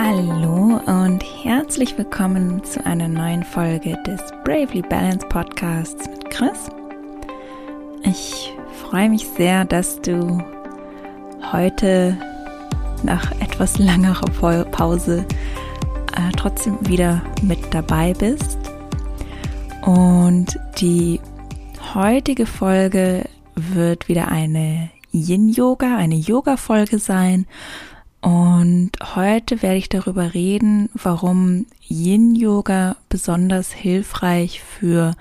Hallo und herzlich willkommen zu einer neuen Folge des Bravely Balance Podcasts mit Chris. Ich freue mich sehr, dass du heute nach etwas langerer Pause äh, trotzdem wieder mit dabei bist. Und die heutige Folge wird wieder eine Yin-Yoga, eine Yoga-Folge sein. Und heute werde ich darüber reden, warum Yin-Yoga besonders hilfreich für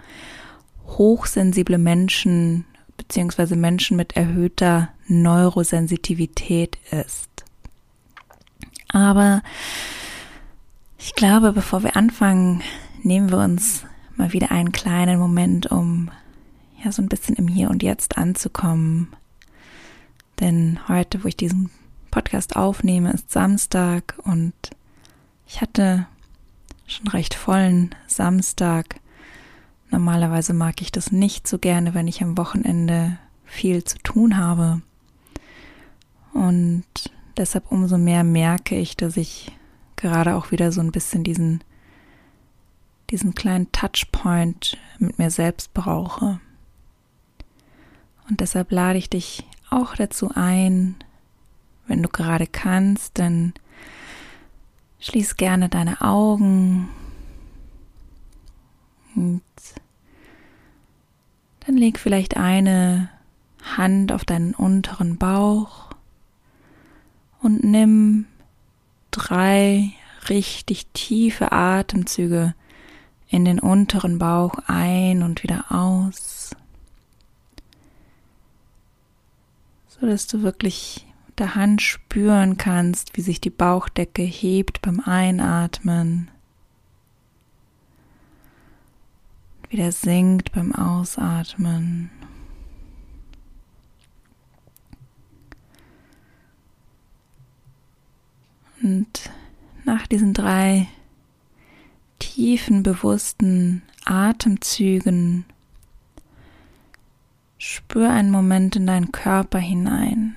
hochsensible Menschen beziehungsweise Menschen mit erhöhter Neurosensitivität ist. Aber ich glaube, bevor wir anfangen, nehmen wir uns mal wieder einen kleinen Moment, um ja so ein bisschen im Hier und Jetzt anzukommen. Denn heute, wo ich diesen Podcast aufnehme, ist Samstag und ich hatte schon recht vollen Samstag. Normalerweise mag ich das nicht so gerne, wenn ich am Wochenende viel zu tun habe. Und deshalb umso mehr merke ich, dass ich gerade auch wieder so ein bisschen diesen, diesen kleinen Touchpoint mit mir selbst brauche. Und deshalb lade ich dich auch dazu ein, wenn du gerade kannst, dann schließ gerne deine Augen und dann leg vielleicht eine Hand auf deinen unteren Bauch und nimm drei richtig tiefe Atemzüge in den unteren Bauch ein und wieder aus, so dass du wirklich der Hand spüren kannst, wie sich die Bauchdecke hebt beim Einatmen, wieder sinkt beim Ausatmen. Und nach diesen drei tiefen, bewussten Atemzügen spür einen Moment in deinen Körper hinein.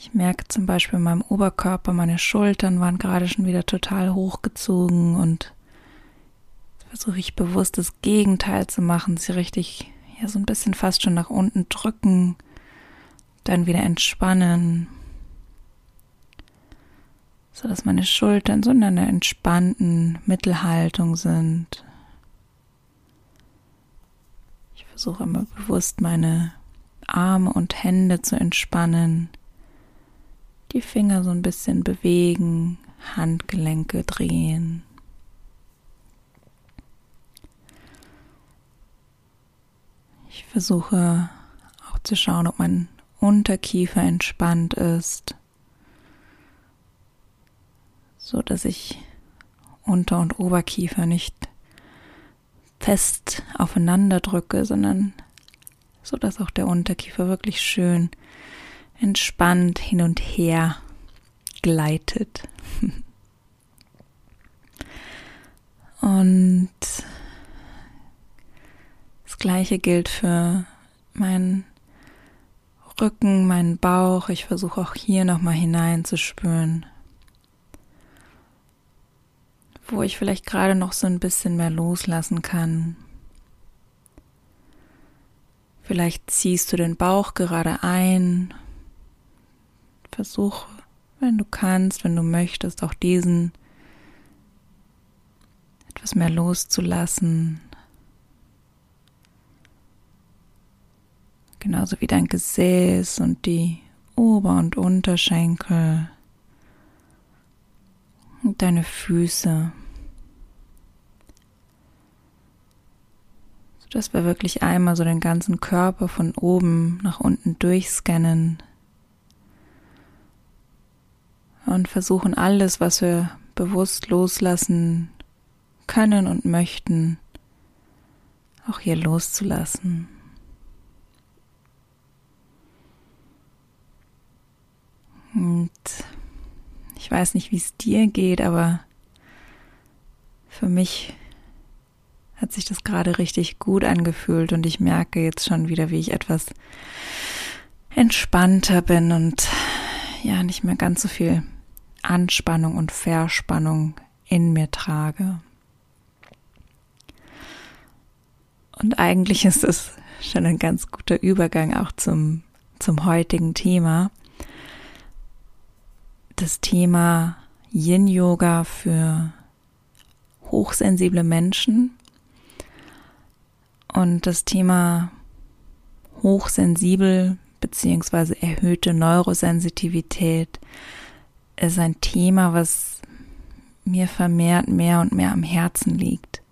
Ich merke zum Beispiel in meinem Oberkörper, meine Schultern waren gerade schon wieder total hochgezogen und versuche ich bewusst das Gegenteil zu machen, sie richtig, ja, so ein bisschen fast schon nach unten drücken, dann wieder entspannen, so dass meine Schultern so in einer entspannten Mittelhaltung sind. Ich versuche immer bewusst meine Arme und Hände zu entspannen die Finger so ein bisschen bewegen, Handgelenke drehen. Ich versuche auch zu schauen, ob mein Unterkiefer entspannt ist, so dass ich Unter- und Oberkiefer nicht fest aufeinander drücke, sondern so dass auch der Unterkiefer wirklich schön entspannt hin und her gleitet. Und das gleiche gilt für meinen Rücken, meinen Bauch. Ich versuche auch hier nochmal hineinzuspüren, wo ich vielleicht gerade noch so ein bisschen mehr loslassen kann. Vielleicht ziehst du den Bauch gerade ein Versuche, wenn du kannst, wenn du möchtest, auch diesen etwas mehr loszulassen. Genauso wie dein Gesäß und die Ober- und Unterschenkel und deine Füße. Sodass wir wirklich einmal so den ganzen Körper von oben nach unten durchscannen und versuchen alles, was wir bewusst loslassen können und möchten, auch hier loszulassen. Und ich weiß nicht, wie es dir geht, aber für mich hat sich das gerade richtig gut angefühlt und ich merke jetzt schon wieder, wie ich etwas entspannter bin und ja nicht mehr ganz so viel Anspannung und Verspannung in mir trage. Und eigentlich ist es schon ein ganz guter Übergang auch zum, zum heutigen Thema. Das Thema Yin-Yoga für hochsensible Menschen und das Thema hochsensibel bzw. erhöhte Neurosensitivität ist ein Thema, was mir vermehrt mehr und mehr am Herzen liegt.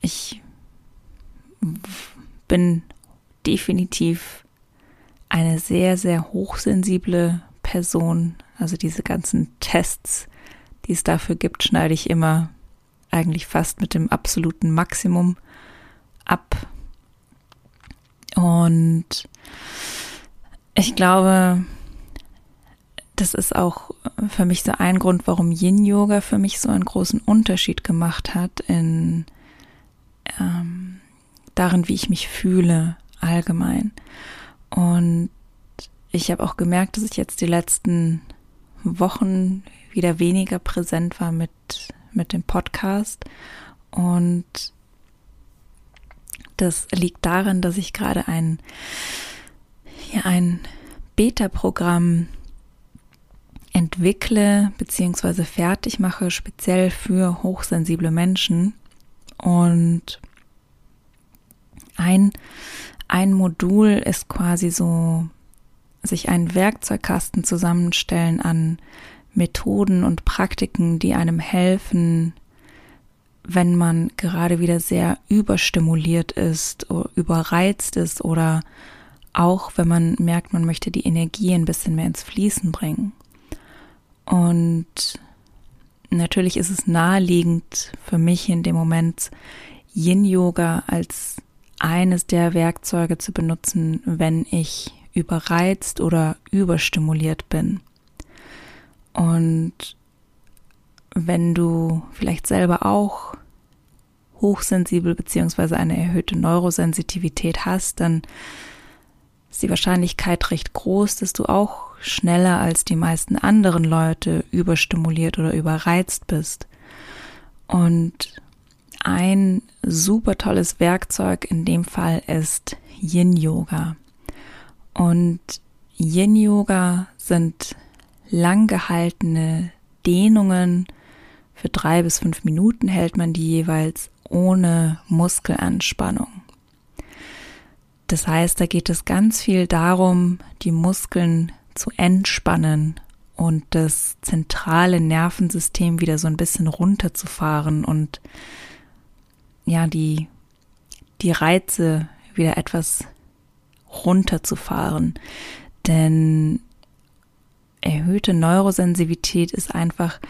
Ich bin definitiv eine sehr, sehr hochsensible Person. Also diese ganzen Tests, die es dafür gibt, schneide ich immer eigentlich fast mit dem absoluten Maximum ab. Und ich glaube, das ist auch für mich so ein Grund, warum Yin Yoga für mich so einen großen Unterschied gemacht hat in ähm, darin, wie ich mich fühle allgemein. Und ich habe auch gemerkt, dass ich jetzt die letzten Wochen wieder weniger präsent war mit, mit dem Podcast. Und das liegt daran, dass ich gerade ein, ja, ein Beta-Programm entwickle bzw. fertig mache, speziell für hochsensible Menschen. Und ein, ein Modul ist quasi so, sich einen Werkzeugkasten zusammenstellen an Methoden und Praktiken, die einem helfen, wenn man gerade wieder sehr überstimuliert ist, überreizt ist oder auch wenn man merkt, man möchte die Energie ein bisschen mehr ins Fließen bringen. Und natürlich ist es naheliegend für mich in dem Moment Yin Yoga als eines der Werkzeuge zu benutzen, wenn ich überreizt oder überstimuliert bin. Und wenn du vielleicht selber auch hochsensibel beziehungsweise eine erhöhte Neurosensitivität hast, dann ist die Wahrscheinlichkeit recht groß, dass du auch schneller als die meisten anderen Leute überstimuliert oder überreizt bist. Und ein super tolles Werkzeug in dem Fall ist Yin Yoga. Und Yin Yoga sind lang gehaltene Dehnungen. Für drei bis fünf Minuten hält man die jeweils ohne Muskelanspannung. Das heißt, da geht es ganz viel darum, die Muskeln zu entspannen und das zentrale Nervensystem wieder so ein bisschen runterzufahren und ja, die, die Reize wieder etwas runterzufahren. Denn erhöhte Neurosensivität ist einfach,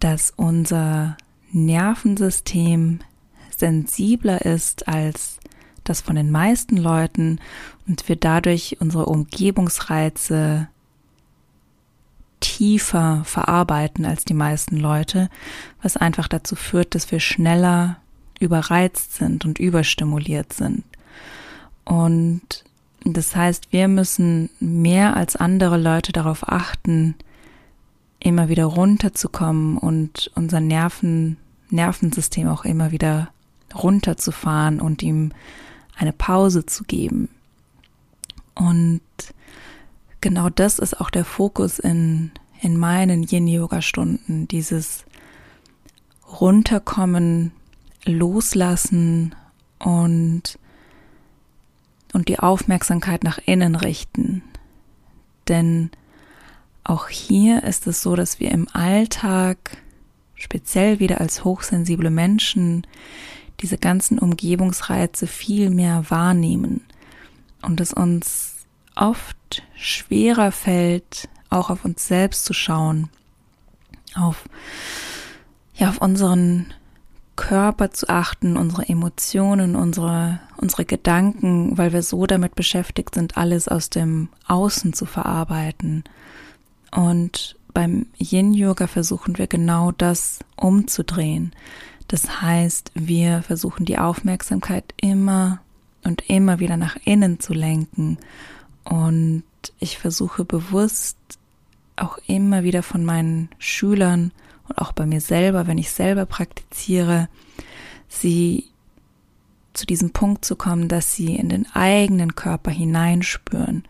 dass unser Nervensystem sensibler ist als das von den meisten Leuten und wir dadurch unsere Umgebungsreize tiefer verarbeiten als die meisten Leute, was einfach dazu führt, dass wir schneller überreizt sind und überstimuliert sind. Und das heißt, wir müssen mehr als andere Leute darauf achten, immer wieder runterzukommen und unser Nerven, Nervensystem auch immer wieder runterzufahren und ihm eine Pause zu geben. Und genau das ist auch der Fokus in, in meinen Yin-Yoga-Stunden, dieses Runterkommen, Loslassen und, und die Aufmerksamkeit nach innen richten. Denn auch hier ist es so, dass wir im Alltag, speziell wieder als hochsensible Menschen, diese ganzen Umgebungsreize viel mehr wahrnehmen und es uns oft schwerer fällt, auch auf uns selbst zu schauen, auf, ja, auf unseren Körper zu achten, unsere Emotionen, unsere, unsere Gedanken, weil wir so damit beschäftigt sind, alles aus dem Außen zu verarbeiten. Und beim Yin-Yoga versuchen wir genau das umzudrehen. Das heißt, wir versuchen die Aufmerksamkeit immer und immer wieder nach innen zu lenken und ich versuche bewusst auch immer wieder von meinen Schülern und auch bei mir selber, wenn ich selber praktiziere, sie zu diesem Punkt zu kommen, dass sie in den eigenen Körper hineinspüren.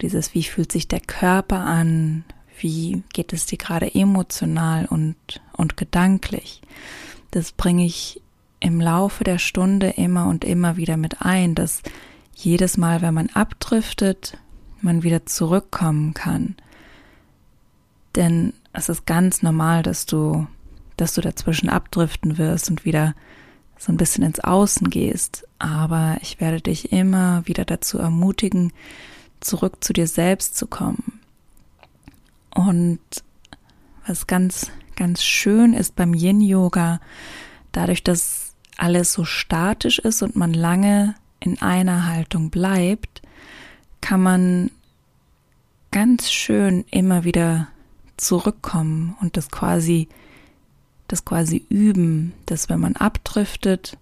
Dieses, wie fühlt sich der Körper an? Wie geht es dir gerade emotional und, und gedanklich? Das bringe ich im Laufe der Stunde immer und immer wieder mit ein, dass jedes Mal, wenn man abdriftet, man wieder zurückkommen kann. Denn es ist ganz normal, dass du, dass du dazwischen abdriften wirst und wieder so ein bisschen ins Außen gehst. Aber ich werde dich immer wieder dazu ermutigen, zurück zu dir selbst zu kommen. Und was ganz, ganz schön ist beim Yin-Yoga, dadurch, dass alles so statisch ist und man lange in einer Haltung bleibt, kann man ganz schön immer wieder zurückkommen und das quasi, das quasi üben, dass wenn man abdriftet,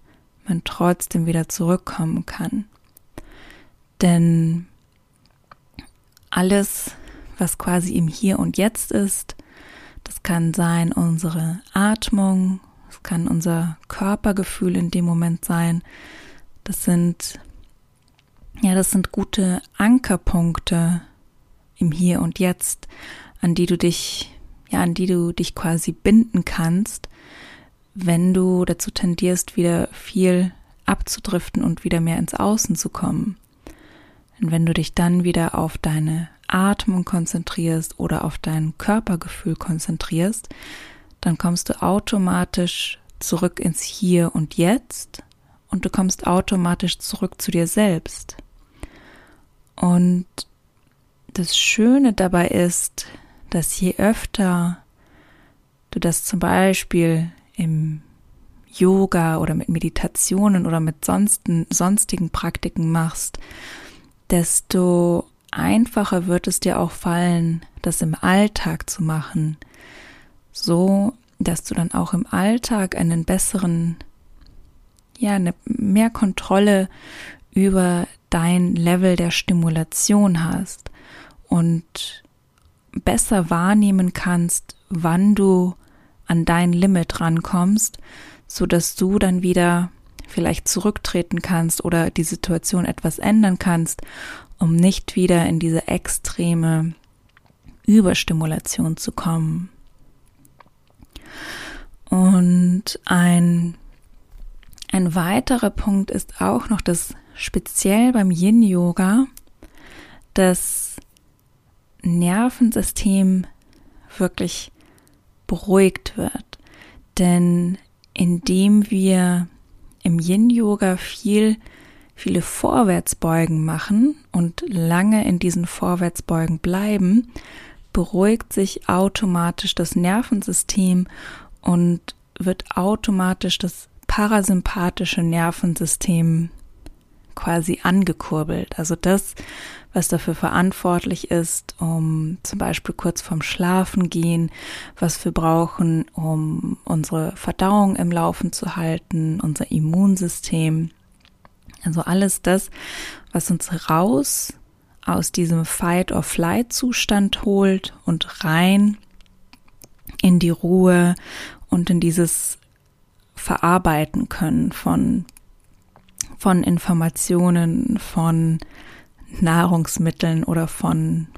man trotzdem wieder zurückkommen kann. Denn alles, was quasi im Hier und Jetzt ist, das kann sein unsere Atmung, es kann unser Körpergefühl in dem Moment sein. Das sind, ja, das sind gute Ankerpunkte im Hier und Jetzt, an die du dich, ja, an die du dich quasi binden kannst, wenn du dazu tendierst, wieder viel abzudriften und wieder mehr ins Außen zu kommen. Und wenn du dich dann wieder auf deine Atmung konzentrierst oder auf dein Körpergefühl konzentrierst, dann kommst du automatisch zurück ins Hier und Jetzt und du kommst automatisch zurück zu dir selbst. Und das Schöne dabei ist, dass je öfter du das zum Beispiel im Yoga oder mit Meditationen oder mit sonsten, sonstigen Praktiken machst, desto einfacher wird es dir auch fallen, das im Alltag zu machen, so dass du dann auch im Alltag einen besseren, ja, eine mehr Kontrolle über dein Level der Stimulation hast und besser wahrnehmen kannst, wann du an dein Limit rankommst, so dass du dann wieder vielleicht zurücktreten kannst oder die Situation etwas ändern kannst, um nicht wieder in diese extreme Überstimulation zu kommen. Und ein, ein weiterer Punkt ist auch noch, dass speziell beim Yin Yoga das Nervensystem wirklich beruhigt wird. Denn indem wir im Yin-Yoga viel, viele Vorwärtsbeugen machen und lange in diesen Vorwärtsbeugen bleiben, beruhigt sich automatisch das Nervensystem und wird automatisch das parasympathische Nervensystem quasi angekurbelt. Also das, was dafür verantwortlich ist, um zum Beispiel kurz vorm Schlafen gehen, was wir brauchen, um unsere Verdauung im Laufen zu halten, unser Immunsystem. Also alles das, was uns raus aus diesem Fight-or-Flight-Zustand holt und rein in die Ruhe und in dieses Verarbeiten können von, von Informationen, von Nahrungsmitteln oder von,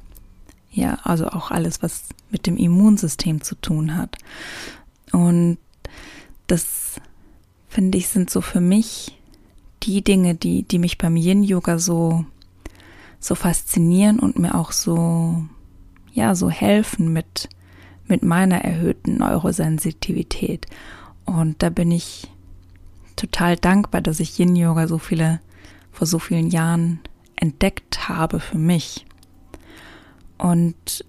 ja, also auch alles, was mit dem Immunsystem zu tun hat. Und das finde ich sind so für mich die Dinge, die, die mich beim Yin Yoga so, so faszinieren und mir auch so, ja, so helfen mit, mit meiner erhöhten Neurosensitivität. Und da bin ich total dankbar, dass ich Yin Yoga so viele, vor so vielen Jahren entdeckt habe für mich. Und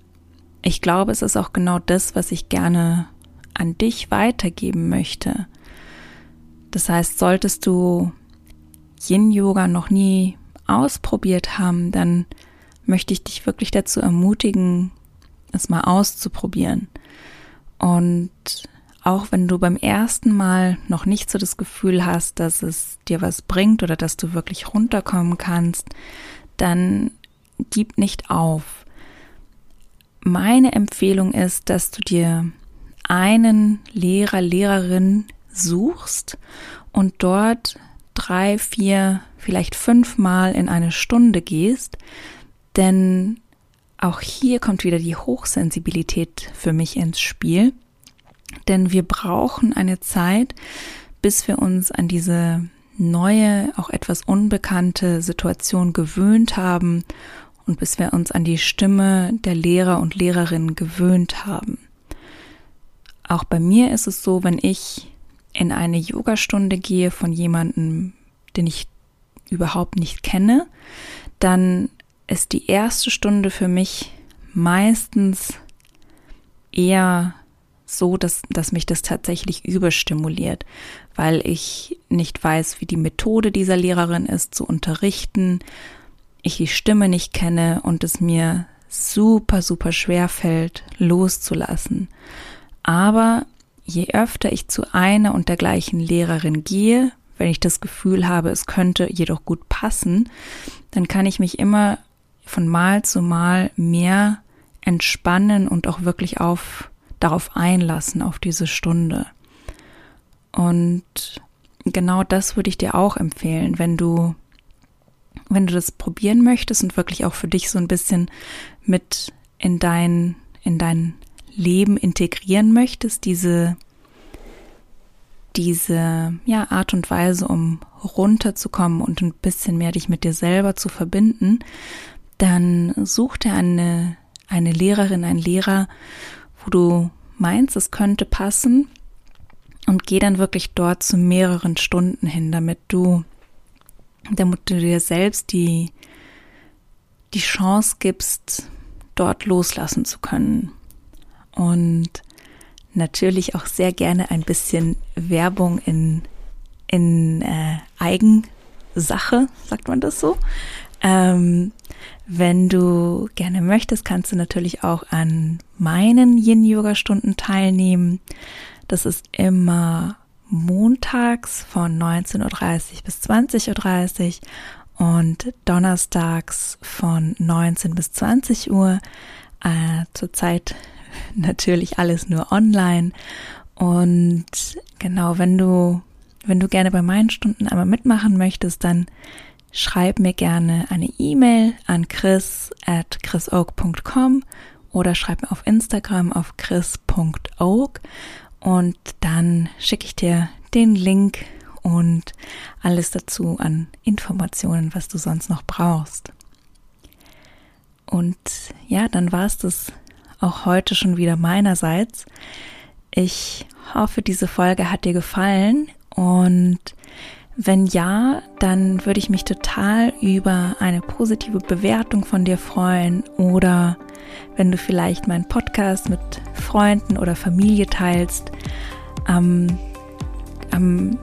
ich glaube, es ist auch genau das, was ich gerne an dich weitergeben möchte. Das heißt, solltest du Yin Yoga noch nie ausprobiert haben, dann möchte ich dich wirklich dazu ermutigen, es mal auszuprobieren. Und auch wenn du beim ersten Mal noch nicht so das Gefühl hast, dass es dir was bringt oder dass du wirklich runterkommen kannst, dann gib nicht auf. Meine Empfehlung ist, dass du dir einen Lehrer, Lehrerin suchst und dort drei, vier, vielleicht fünfmal in eine Stunde gehst, denn auch hier kommt wieder die Hochsensibilität für mich ins Spiel, denn wir brauchen eine Zeit, bis wir uns an diese neue, auch etwas unbekannte Situation gewöhnt haben und bis wir uns an die Stimme der Lehrer und Lehrerinnen gewöhnt haben. Auch bei mir ist es so, wenn ich in eine Yogastunde gehe von jemandem, den ich überhaupt nicht kenne, dann ist die erste Stunde für mich meistens eher so, dass, dass mich das tatsächlich überstimuliert, weil ich nicht weiß, wie die Methode dieser Lehrerin ist, zu unterrichten, ich die Stimme nicht kenne und es mir super, super schwer fällt, loszulassen. Aber je öfter ich zu einer und der gleichen Lehrerin gehe, wenn ich das Gefühl habe, es könnte jedoch gut passen, dann kann ich mich immer von Mal zu Mal mehr entspannen und auch wirklich auf darauf einlassen, auf diese Stunde. Und genau das würde ich dir auch empfehlen, wenn du, wenn du das probieren möchtest und wirklich auch für dich so ein bisschen mit in dein, in dein Leben integrieren möchtest, diese, diese, ja, Art und Weise, um runterzukommen und ein bisschen mehr dich mit dir selber zu verbinden, dann such dir eine, eine Lehrerin, einen Lehrer, wo du meinst, es könnte passen und geh dann wirklich dort zu mehreren Stunden hin, damit du, damit du dir selbst die, die Chance gibst, dort loslassen zu können. Und natürlich auch sehr gerne ein bisschen Werbung in, in äh, Eigensache, sagt man das so. Ähm, wenn du gerne möchtest, kannst du natürlich auch an meinen Yin-Yoga-Stunden teilnehmen. Das ist immer montags von 19.30 Uhr bis 20.30 Uhr und donnerstags von 19 bis 20 Uhr. Äh, zurzeit natürlich alles nur online. Und genau, wenn du, wenn du gerne bei meinen Stunden einmal mitmachen möchtest, dann schreib mir gerne eine E-Mail an chris at chrisoak.com oder schreib mir auf Instagram auf chris.oak und dann schicke ich dir den Link und alles dazu an Informationen, was du sonst noch brauchst. Und ja, dann war es das auch heute schon wieder meinerseits. Ich hoffe, diese Folge hat dir gefallen und wenn ja, dann würde ich mich total über eine positive Bewertung von dir freuen oder wenn du vielleicht meinen Podcast mit Freunden oder Familie teilst. Am, am,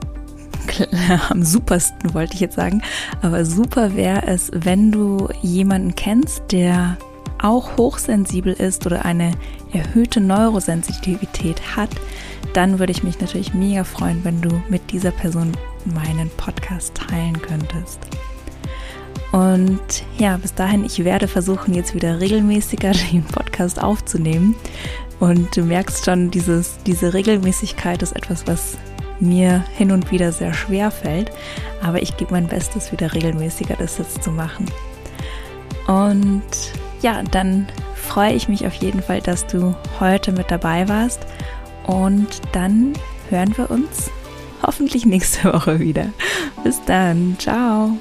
am supersten wollte ich jetzt sagen, aber super wäre es, wenn du jemanden kennst, der auch hochsensibel ist oder eine erhöhte Neurosensitivität hat, dann würde ich mich natürlich mega freuen, wenn du mit dieser Person meinen Podcast teilen könntest. Und ja, bis dahin, ich werde versuchen, jetzt wieder regelmäßiger den Podcast aufzunehmen. Und du merkst schon, dieses, diese Regelmäßigkeit ist etwas, was mir hin und wieder sehr schwer fällt. Aber ich gebe mein Bestes, wieder regelmäßiger das jetzt zu machen. Und ja, dann freue ich mich auf jeden Fall, dass du heute mit dabei warst. Und dann hören wir uns hoffentlich nächste Woche wieder. Bis dann. Ciao.